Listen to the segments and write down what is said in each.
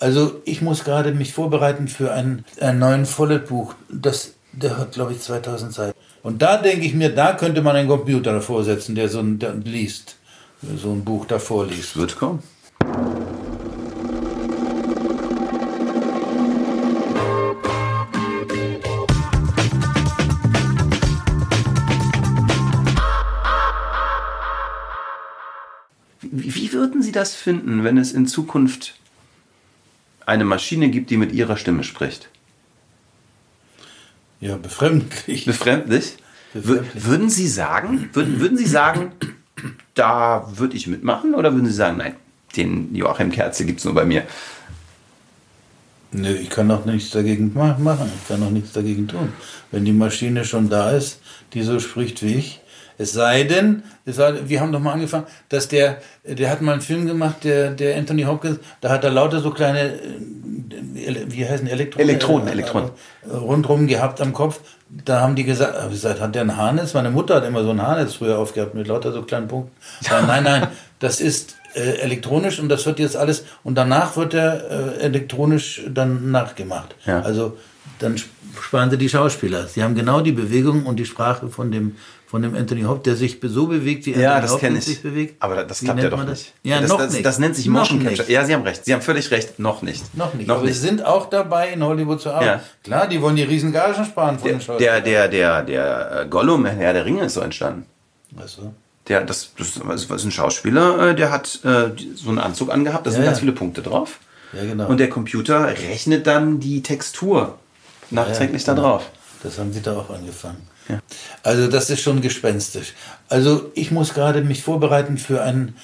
Also ich muss gerade mich vorbereiten für ein, ein neuen Follett-Buch. Das, der hat, glaube ich, 2000 Seiten. Und da denke ich mir, da könnte man einen Computer davor setzen, der so ein, der liest, so ein Buch davor liest. Wird kommen. Wie würden Sie das finden, wenn es in Zukunft eine Maschine gibt, die mit Ihrer Stimme spricht? Ja, befremdlich. Befremdlich? Befremdlich. Würden Sie sagen, würden, würden Sie sagen, da würde ich mitmachen? Oder würden Sie sagen, nein, den Joachim Kerze gibt es nur bei mir? Nö, ich kann auch nichts dagegen ma- machen. Ich kann auch nichts dagegen tun. Wenn die Maschine schon da ist, die so spricht wie ich. Es sei denn, es sei, wir haben doch mal angefangen, dass der, der hat mal einen Film gemacht, der, der Anthony Hopkins, da hat er lauter so kleine, äh, wie heißen Elektronen? Elektronen, äh, Elektronen. Rundrum gehabt am Kopf. Da haben die gesagt, hab ich gesagt, hat der einen Haarnetz? Meine Mutter hat immer so ein Haarnetz früher aufgehabt mit lauter so kleinen Punkten. Ja, nein, nein, das ist äh, elektronisch und das wird jetzt alles und danach wird er äh, elektronisch dann nachgemacht. Ja. Also dann sp- sparen sie die Schauspieler. Sie haben genau die Bewegung und die Sprache von dem von dem Anthony Hopkins, der sich so bewegt, wie Ja, Anthony Hopkins sich bewegt. Aber das klappt ja doch nicht. Ja, das, noch das, nicht. das nennt sich Noch Motion nicht. Capture. Ja, Sie haben recht. Sie haben völlig recht. Noch nicht. Noch nicht. Noch aber nicht. sie sind auch dabei, in Hollywood zu arbeiten. Ja. Klar, die wollen die riesen Gagen sparen von Der, den Schauspielern. der, der, der, der äh, Gollum, Herr der Ringe, ist so entstanden. Weißt du? Der, das, das ist ein Schauspieler, äh, der hat äh, so einen Anzug angehabt, da sind Ja, ganz ja. viele Punkte drauf. Ja, genau. Und der Computer rechnet dann die Textur nachträglich Ja, da genau. drauf. Das haben sie da auch angefangen. Ja. Also das ist schon gespenstisch. Also ich muss gerade mich vorbereiten für einen,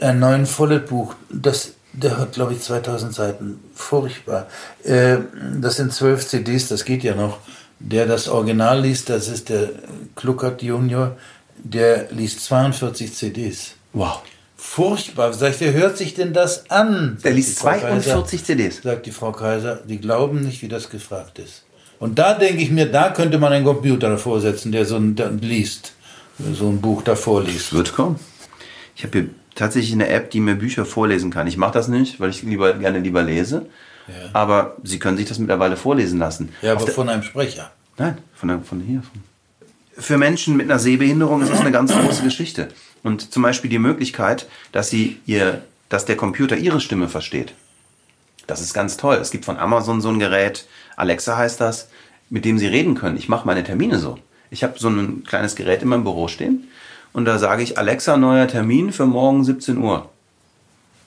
einen neuen Follett-Buch. Das, der hat, glaube ich, 2000 Seiten. Furchtbar. Äh, das sind zwölf CDs, das geht ja noch. Der das Original liest, das ist der Kluckert Junior, der liest 42 CDs. Wow. Furchtbar. Sag ich, wer hört sich denn das an? Der Sagt liest die Frau Kaiser. 42 CDs. Sagt die Frau Kaiser, die glauben nicht, wie das gefragt ist. Und da denke ich mir, da könnte man einen Computer davor setzen, der so ein der liest, so ein Buch davor liest. Wird kommen. Ich habe hier tatsächlich eine App, die mir Bücher vorlesen kann. Ich mache das nicht, weil ich lieber, gerne lieber lese. Aber Sie können sich das mittlerweile vorlesen lassen. Ja, Auf aber der- von einem Sprecher. Nein, von, der, von hier. Von. Für Menschen mit einer Sehbehinderung ist das eine ganz große Geschichte. Und zum Beispiel die Möglichkeit, dass sie ihr, dass der Computer ihre Stimme versteht. Das ist ganz toll. Es gibt von Amazon so ein Gerät, Alexa heißt das, mit dem sie reden können. Ich mache meine Termine so. Ich habe so ein kleines Gerät in meinem Büro stehen und da sage ich Alexa, neuer Termin für morgen 17 Uhr.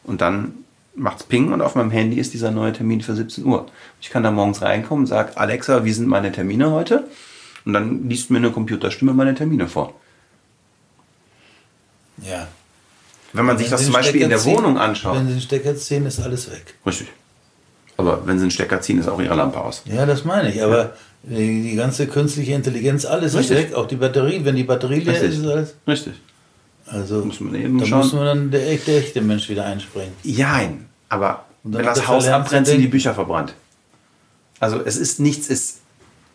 Und dann macht's Ping und auf meinem Handy ist dieser neue Termin für 17 Uhr. Ich kann da morgens reinkommen und sage, Alexa, wie sind meine Termine heute? Und dann liest mir eine Computerstimme meine Termine vor. Ja. Wenn man sich Wenn das Sie zum Beispiel in Stecker der ziehen- Wohnung anschaut. Wenn Sie den Stecker ziehen, ist alles weg. Richtig. Aber wenn sie einen Stecker ziehen, ist auch ihre Lampe aus. Ja, das meine ich. Aber die, die ganze künstliche Intelligenz, alles Richtig. ist weg. Auch die Batterie, wenn die Batterie leer Richtig. ist, ist alles. Richtig. Also Muss man eben da schauen. muss man dann der echte, echte Mensch wieder einspringen. Jein. Aber wenn das er Haus abbrennt, sind die. Bücher verbrannt. Also es ist nichts ist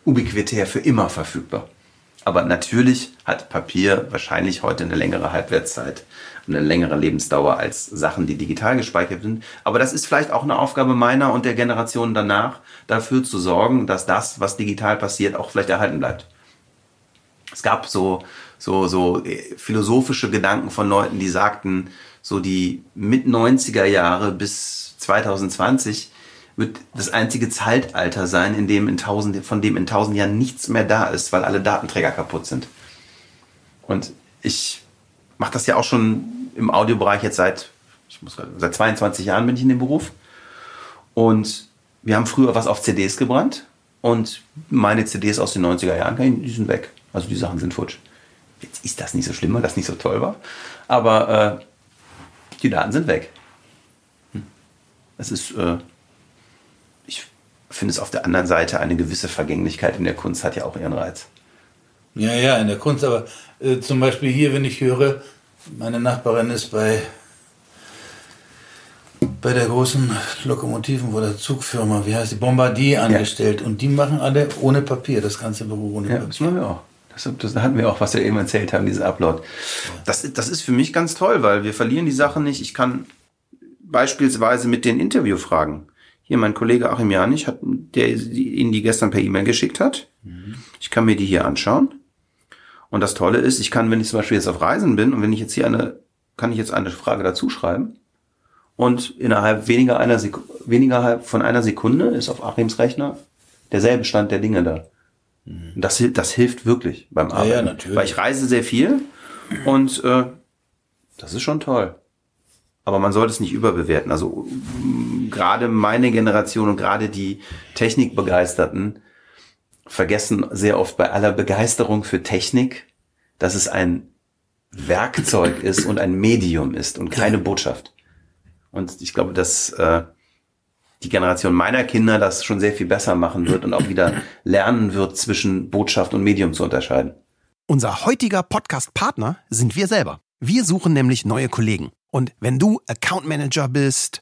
ubiquitär für immer verfügbar. Aber natürlich hat Papier wahrscheinlich heute eine längere Halbwertszeit und eine längere Lebensdauer als Sachen, die digital gespeichert sind. Aber das ist vielleicht auch eine Aufgabe meiner und der Generation danach, dafür zu sorgen, dass das, was digital passiert, auch vielleicht erhalten bleibt. Es gab so, so, so äh, philosophische Gedanken von Leuten, die sagten, so die mit 90er Jahre bis 2020 wird das einzige Zeitalter sein, in dem in tausend, von dem in tausend Jahren nichts mehr da ist, weil alle Datenträger kaputt sind. Und ich mache das ja auch schon im Audiobereich jetzt seit, ich muss grad, seit 22 Jahren bin ich in dem Beruf. Und wir haben früher was auf CDs gebrannt und meine CDs aus den 90er Jahren, die sind weg. Also die Sachen sind futsch. Jetzt ist das nicht so schlimm, weil das nicht so toll war. Aber äh, die Daten sind weg. Hm. Es ist, äh, finde es auf der anderen Seite eine gewisse Vergänglichkeit in der Kunst hat ja auch ihren Reiz. Ja, ja, in der Kunst, aber äh, zum Beispiel hier, wenn ich höre, meine Nachbarin ist bei, bei der großen Lokomotiven- oder Zugfirma, wie heißt die, Bombardier angestellt und die machen alle ohne Papier, das ganze Büro ohne Ja, Papier. das machen wir auch. Das, das hatten wir auch, was wir eben erzählt haben, diesen Upload. Das, das ist für mich ganz toll, weil wir verlieren die Sachen nicht. Ich kann beispielsweise mit den Interviewfragen. Hier mein Kollege Achim Janich hat, der Ihnen die gestern per E-Mail geschickt hat. Mhm. Ich kann mir die hier anschauen. Und das Tolle ist, ich kann, wenn ich zum Beispiel jetzt auf Reisen bin und wenn ich jetzt hier eine, kann ich jetzt eine Frage dazu schreiben und innerhalb weniger einer Sek weniger von einer Sekunde ist auf Achims Rechner derselbe Stand der Dinge da. Mhm. Das, das hilft wirklich beim Arbeiten. Ja, ja, natürlich. Weil ich reise sehr viel und äh, das ist schon toll. Aber man sollte es nicht überbewerten. Also gerade meine Generation und gerade die Technikbegeisterten vergessen sehr oft bei aller Begeisterung für Technik, dass es ein Werkzeug ist und ein Medium ist und keine Botschaft. Und ich glaube, dass äh, die Generation meiner Kinder das schon sehr viel besser machen wird und auch wieder lernen wird, zwischen Botschaft und Medium zu unterscheiden. Unser heutiger Podcast-Partner sind wir selber. Wir suchen nämlich neue Kollegen. Und wenn du Account Manager bist,